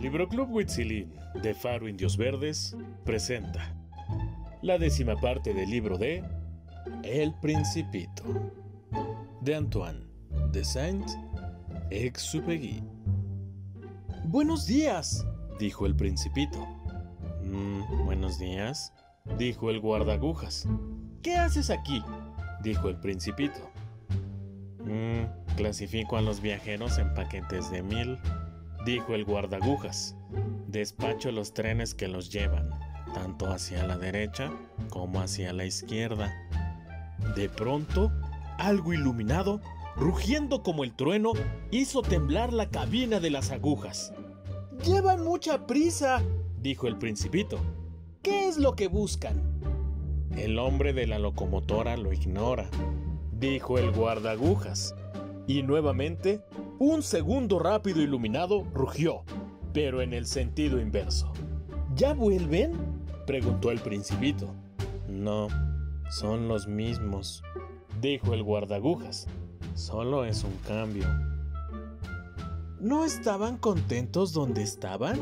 Libroclub Huitzilín de Faro Indios Verdes presenta la décima parte del libro de El Principito de Antoine de Saint-Exupéry. Buenos días, dijo el Principito. "Mm, buenos días, dijo el guardagujas. ¿Qué haces aquí? dijo el Principito. "Mm, clasifico a los viajeros en paquetes de mil, dijo el guardagujas. Despacho los trenes que los llevan, tanto hacia la derecha como hacia la izquierda. De pronto, algo iluminado, rugiendo como el trueno, hizo temblar la cabina de las agujas. Llevan mucha prisa, dijo el principito. ¿Qué es lo que buscan? El hombre de la locomotora lo ignora, dijo el guardagujas. Y nuevamente, un segundo rápido iluminado rugió, pero en el sentido inverso. ¿Ya vuelven? preguntó el principito. No, son los mismos, dijo el guardagujas. Solo es un cambio. ¿No estaban contentos donde estaban?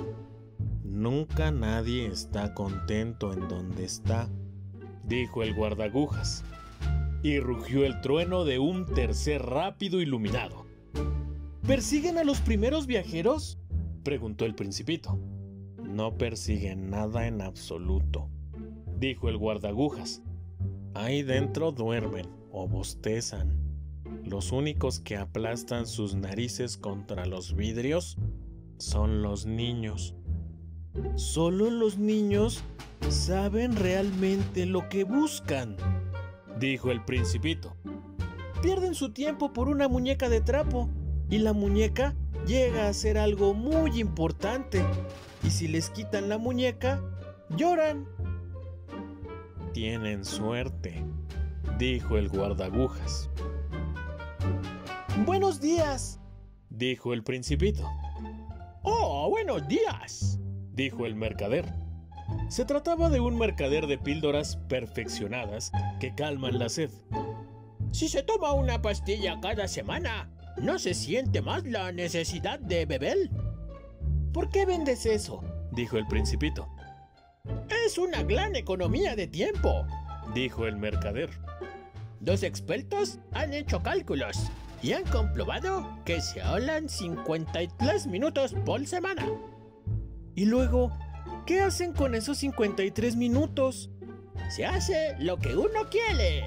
Nunca nadie está contento en donde está, dijo el guardagujas. Y rugió el trueno de un tercer rápido iluminado. ¿Persiguen a los primeros viajeros? preguntó el principito. No persiguen nada en absoluto, dijo el guardagujas. Ahí dentro duermen o bostezan. Los únicos que aplastan sus narices contra los vidrios son los niños. Solo los niños saben realmente lo que buscan, dijo el principito. Pierden su tiempo por una muñeca de trapo y la muñeca llega a ser algo muy importante. Y si les quitan la muñeca, lloran. Tienen suerte, dijo el guardagujas. Buenos días, dijo el principito. Oh, buenos días, dijo el mercader. Se trataba de un mercader de píldoras perfeccionadas que calman la sed. Si se toma una pastilla cada semana, no se siente más la necesidad de beber. ¿Por qué vendes eso? dijo el principito. Es una gran economía de tiempo, dijo el mercader. Los expertos han hecho cálculos y han comprobado que se hablan 53 minutos por semana. Y luego, ¿qué hacen con esos 53 minutos? Se hace lo que uno quiere.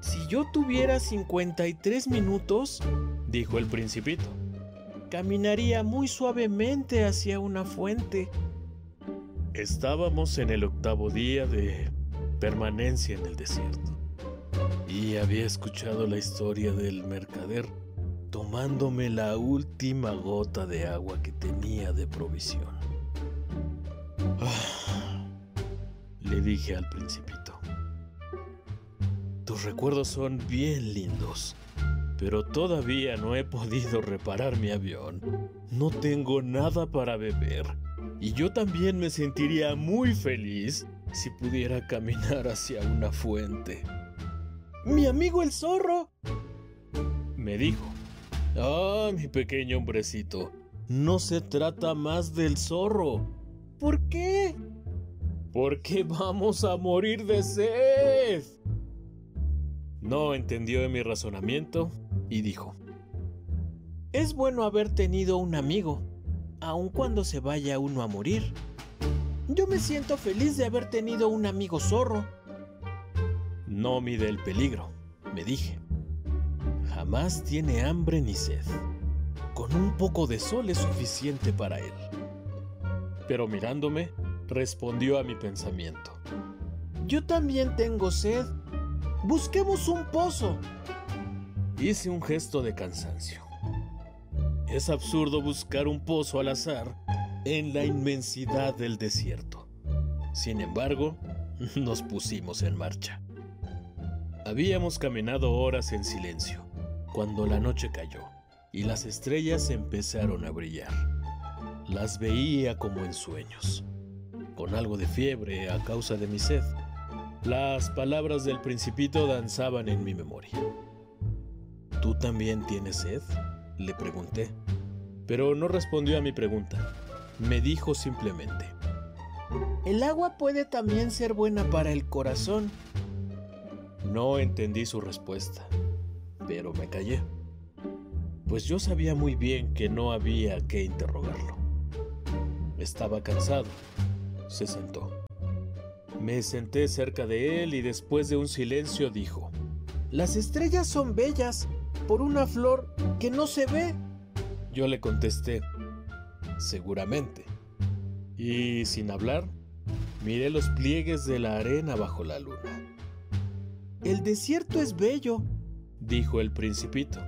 Si yo tuviera 53 minutos, dijo el principito, caminaría muy suavemente hacia una fuente. Estábamos en el octavo día de permanencia en el desierto y había escuchado la historia del mercader tomándome la última gota de agua que tenía de provisión. Ah, le dije al principito. Tus recuerdos son bien lindos, pero todavía no he podido reparar mi avión. No tengo nada para beber. Y yo también me sentiría muy feliz si pudiera caminar hacia una fuente. Mi amigo el zorro. Me dijo. Ah, mi pequeño hombrecito. No se trata más del zorro. ¿Por qué? Porque vamos a morir de sed. No entendió mi razonamiento y dijo. Es bueno haber tenido un amigo, aun cuando se vaya uno a morir. Yo me siento feliz de haber tenido un amigo zorro. No mide el peligro, me dije. Jamás tiene hambre ni sed. Con un poco de sol es suficiente para él. Pero mirándome, respondió a mi pensamiento. Yo también tengo sed. Busquemos un pozo. Hice un gesto de cansancio. Es absurdo buscar un pozo al azar en la inmensidad del desierto. Sin embargo, nos pusimos en marcha. Habíamos caminado horas en silencio, cuando la noche cayó y las estrellas empezaron a brillar. Las veía como en sueños, con algo de fiebre a causa de mi sed. Las palabras del principito danzaban en mi memoria. ¿Tú también tienes sed? Le pregunté, pero no respondió a mi pregunta. me dijo simplemente. El agua puede también ser buena para el corazón. No entendí su respuesta, pero me callé, pues yo sabía muy bien que no había que interrogarlo. Estaba cansado. Se sentó. Me senté cerca de él y después de un silencio dijo, Las estrellas son bellas por una flor que no se ve. Yo le contesté, seguramente. Y sin hablar, miré los pliegues de la arena bajo la luna. El desierto es bello, dijo el principito.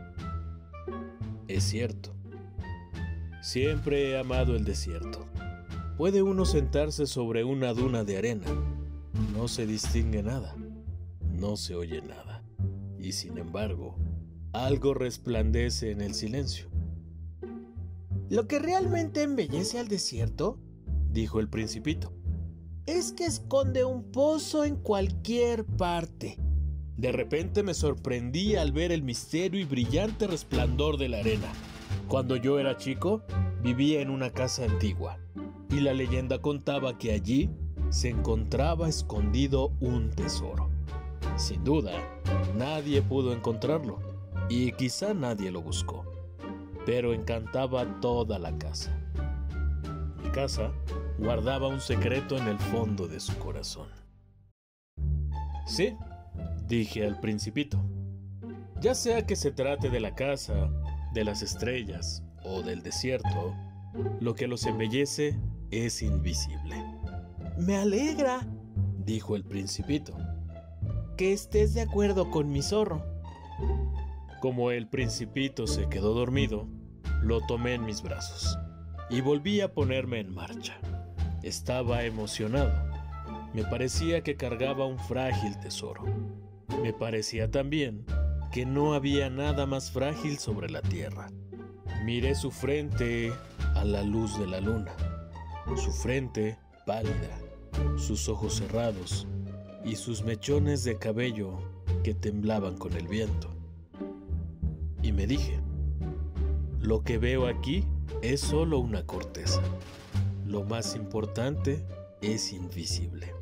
Es cierto. Siempre he amado el desierto. Puede uno sentarse sobre una duna de arena. No se distingue nada. No se oye nada. Y sin embargo, algo resplandece en el silencio. Lo que realmente embellece al desierto, dijo el principito, es que esconde un pozo en cualquier parte. De repente me sorprendí al ver el misterio y brillante resplandor de la arena. Cuando yo era chico, vivía en una casa antigua, y la leyenda contaba que allí se encontraba escondido un tesoro. Sin duda, nadie pudo encontrarlo, y quizá nadie lo buscó, pero encantaba toda la casa. Mi casa guardaba un secreto en el fondo de su corazón. Sí, dije al principito. Ya sea que se trate de la casa, de las estrellas o del desierto, lo que los embellece es invisible. Me alegra, dijo el principito, que estés de acuerdo con mi zorro. Como el principito se quedó dormido, lo tomé en mis brazos y volví a ponerme en marcha. Estaba emocionado. Me parecía que cargaba un frágil tesoro. Me parecía también que no había nada más frágil sobre la tierra. Miré su frente a la luz de la luna, su frente pálida, sus ojos cerrados y sus mechones de cabello que temblaban con el viento. Y me dije, lo que veo aquí es solo una corteza. Lo más importante es invisible.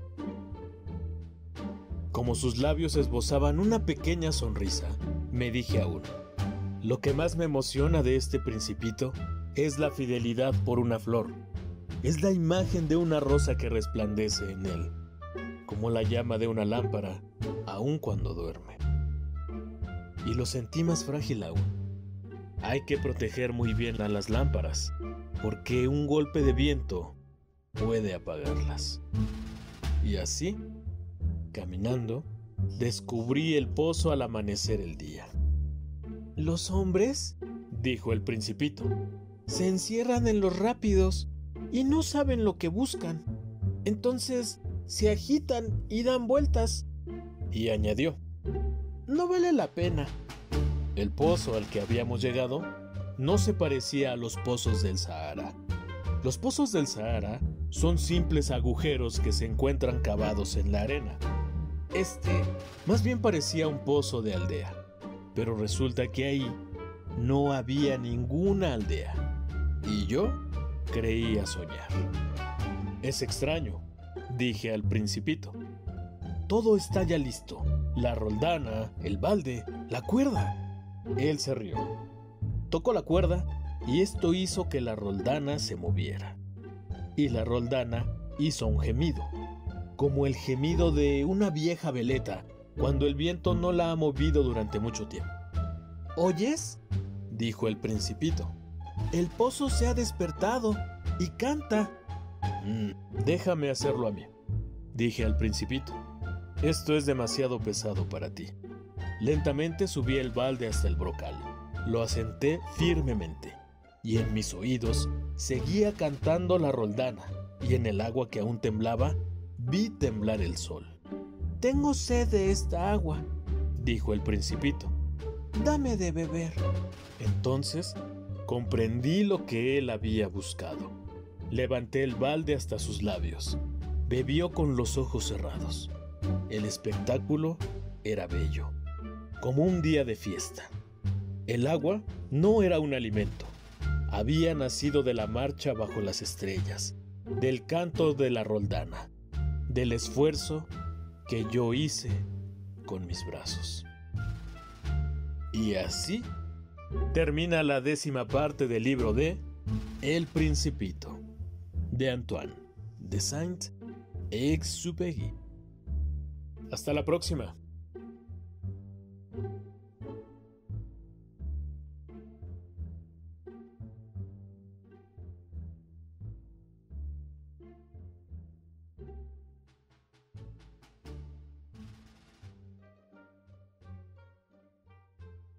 Como sus labios esbozaban una pequeña sonrisa, me dije aún, lo que más me emociona de este principito es la fidelidad por una flor. Es la imagen de una rosa que resplandece en él, como la llama de una lámpara, aun cuando duerme. Y lo sentí más frágil aún. Hay que proteger muy bien a las lámparas, porque un golpe de viento puede apagarlas. Y así Caminando, descubrí el pozo al amanecer el día. Los hombres, dijo el principito, se encierran en los rápidos y no saben lo que buscan. Entonces se agitan y dan vueltas. Y añadió, no vale la pena. El pozo al que habíamos llegado no se parecía a los pozos del Sahara. Los pozos del Sahara son simples agujeros que se encuentran cavados en la arena. Este más bien parecía un pozo de aldea, pero resulta que ahí no había ninguna aldea. Y yo creía soñar. Es extraño, dije al principito. Todo está ya listo. La roldana, el balde, la cuerda. Él se rió. Tocó la cuerda y esto hizo que la roldana se moviera. Y la roldana hizo un gemido como el gemido de una vieja veleta cuando el viento no la ha movido durante mucho tiempo. ¿Oyes? dijo el principito. El pozo se ha despertado y canta. Mm, déjame hacerlo a mí, dije al principito. Esto es demasiado pesado para ti. Lentamente subí el balde hasta el brocal. Lo asenté firmemente y en mis oídos seguía cantando la roldana y en el agua que aún temblaba vi temblar el sol. Tengo sed de esta agua, dijo el principito. Dame de beber. Entonces comprendí lo que él había buscado. Levanté el balde hasta sus labios. Bebió con los ojos cerrados. El espectáculo era bello, como un día de fiesta. El agua no era un alimento, había nacido de la marcha bajo las estrellas, del canto de la roldana, del esfuerzo que yo hice con mis brazos. Y así termina la décima parte del libro de El Principito, de Antoine de Saint-Exupéry. Hasta la próxima.